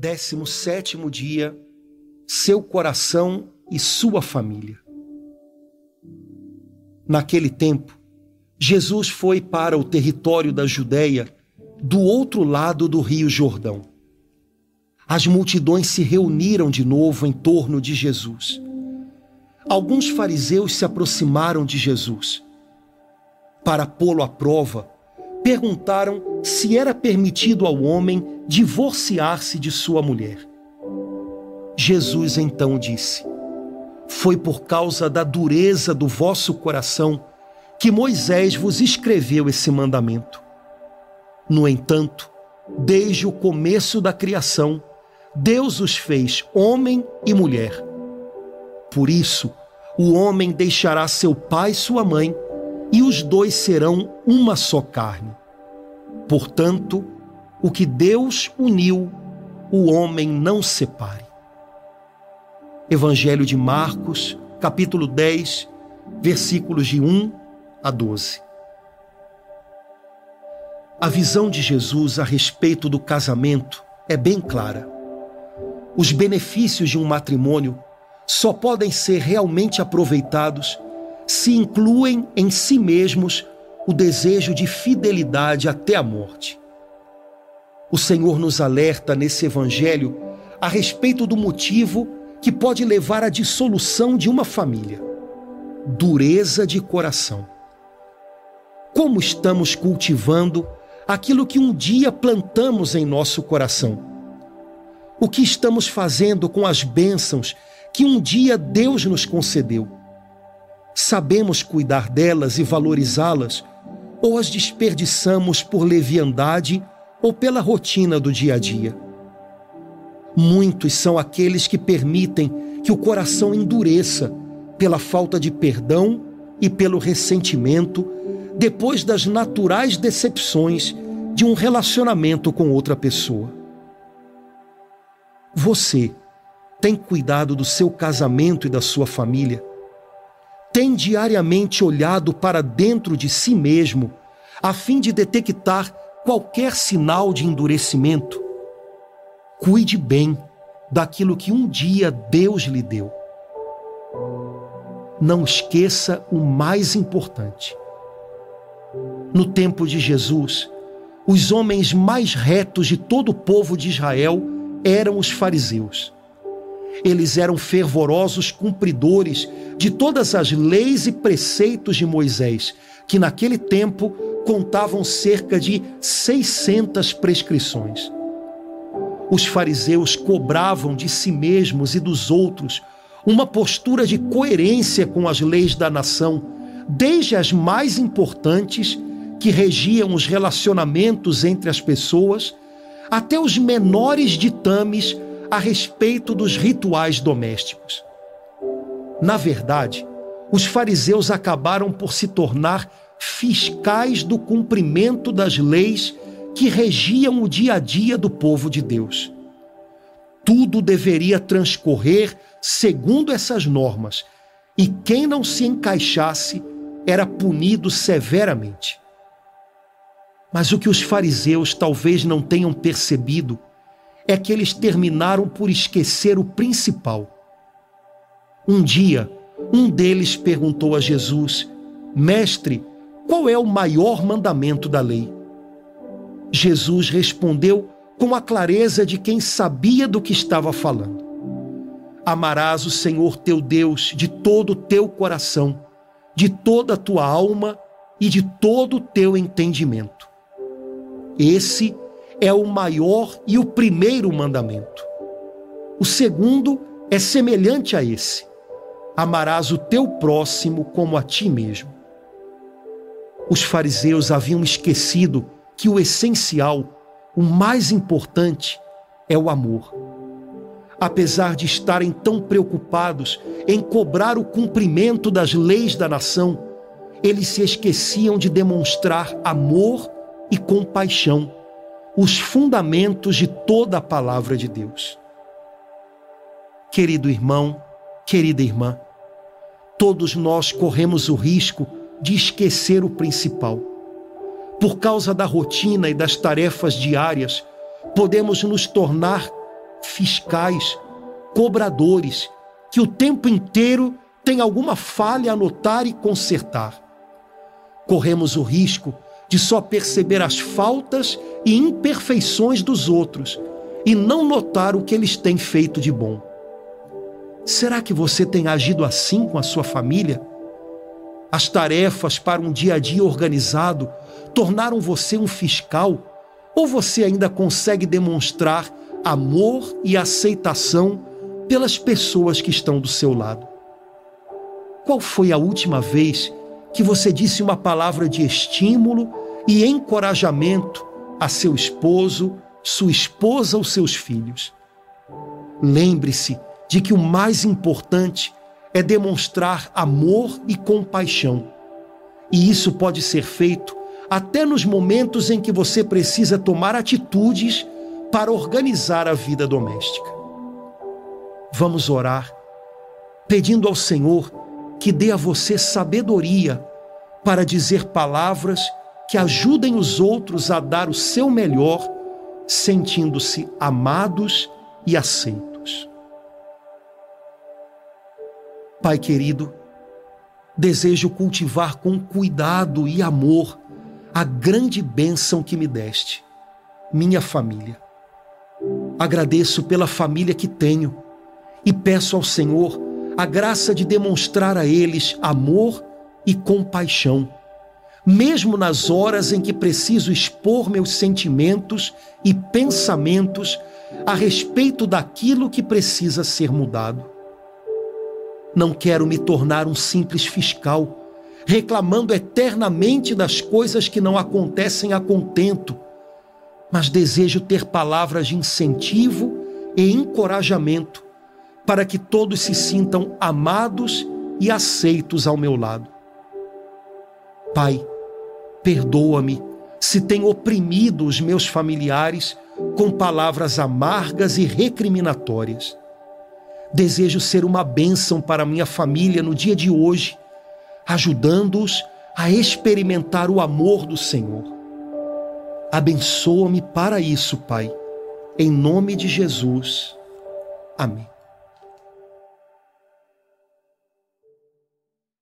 Décimo sétimo dia, seu coração e sua família. Naquele tempo, Jesus foi para o território da Judéia, do outro lado do Rio Jordão. As multidões se reuniram de novo em torno de Jesus. Alguns fariseus se aproximaram de Jesus. Para pô-lo à prova, perguntaram se era permitido ao homem divorciar-se de sua mulher. Jesus então disse: Foi por causa da dureza do vosso coração que Moisés vos escreveu esse mandamento. No entanto, desde o começo da criação, Deus os fez homem e mulher. Por isso, o homem deixará seu pai e sua mãe, e os dois serão uma só carne. Portanto, o que Deus uniu, o homem não separe. Evangelho de Marcos, capítulo 10, versículos de 1 a 12. A visão de Jesus a respeito do casamento é bem clara. Os benefícios de um matrimônio só podem ser realmente aproveitados se incluem em si mesmos o desejo de fidelidade até a morte. O Senhor nos alerta nesse evangelho a respeito do motivo que pode levar à dissolução de uma família: dureza de coração. Como estamos cultivando aquilo que um dia plantamos em nosso coração? O que estamos fazendo com as bênçãos que um dia Deus nos concedeu? Sabemos cuidar delas e valorizá-las ou as desperdiçamos por leviandade ou pela rotina do dia a dia. Muitos são aqueles que permitem que o coração endureça pela falta de perdão e pelo ressentimento depois das naturais decepções de um relacionamento com outra pessoa. Você tem cuidado do seu casamento e da sua família? Tem diariamente olhado para dentro de si mesmo a fim de detectar qualquer sinal de endurecimento. Cuide bem daquilo que um dia Deus lhe deu. Não esqueça o mais importante. No tempo de Jesus, os homens mais retos de todo o povo de Israel eram os fariseus. Eles eram fervorosos cumpridores de todas as leis e preceitos de Moisés, que naquele tempo contavam cerca de 600 prescrições. Os fariseus cobravam de si mesmos e dos outros uma postura de coerência com as leis da nação, desde as mais importantes, que regiam os relacionamentos entre as pessoas, até os menores ditames a respeito dos rituais domésticos. Na verdade, os fariseus acabaram por se tornar fiscais do cumprimento das leis que regiam o dia a dia do povo de Deus. Tudo deveria transcorrer segundo essas normas, e quem não se encaixasse era punido severamente. Mas o que os fariseus talvez não tenham percebido é que eles terminaram por esquecer o principal. Um dia, um deles perguntou a Jesus: Mestre, qual é o maior mandamento da lei? Jesus respondeu com a clareza de quem sabia do que estava falando. Amarás o Senhor teu Deus de todo o teu coração, de toda a tua alma e de todo o teu entendimento. Esse é o maior e o primeiro mandamento. O segundo é semelhante a esse: amarás o teu próximo como a ti mesmo. Os fariseus haviam esquecido que o essencial, o mais importante, é o amor. Apesar de estarem tão preocupados em cobrar o cumprimento das leis da nação, eles se esqueciam de demonstrar amor e compaixão, os fundamentos de toda a palavra de Deus. Querido irmão, querida irmã, todos nós corremos o risco de esquecer o principal. Por causa da rotina e das tarefas diárias, podemos nos tornar fiscais, cobradores, que o tempo inteiro têm alguma falha a notar e consertar. Corremos o risco de só perceber as faltas e imperfeições dos outros e não notar o que eles têm feito de bom. Será que você tem agido assim com a sua família? As tarefas para um dia a dia organizado tornaram você um fiscal? Ou você ainda consegue demonstrar amor e aceitação pelas pessoas que estão do seu lado? Qual foi a última vez que você disse uma palavra de estímulo e encorajamento a seu esposo, sua esposa ou seus filhos? Lembre-se de que o mais importante é demonstrar amor e compaixão. E isso pode ser feito até nos momentos em que você precisa tomar atitudes para organizar a vida doméstica. Vamos orar, pedindo ao Senhor que dê a você sabedoria para dizer palavras que ajudem os outros a dar o seu melhor, sentindo-se amados e aceitos. Pai querido, desejo cultivar com cuidado e amor a grande bênção que me deste, minha família. Agradeço pela família que tenho e peço ao Senhor a graça de demonstrar a eles amor e compaixão, mesmo nas horas em que preciso expor meus sentimentos e pensamentos a respeito daquilo que precisa ser mudado. Não quero me tornar um simples fiscal, reclamando eternamente das coisas que não acontecem a contento, mas desejo ter palavras de incentivo e encorajamento para que todos se sintam amados e aceitos ao meu lado. Pai, perdoa-me se tenho oprimido os meus familiares com palavras amargas e recriminatórias. Desejo ser uma bênção para minha família no dia de hoje, ajudando-os a experimentar o amor do Senhor. Abençoa-me para isso, Pai. Em nome de Jesus. Amém.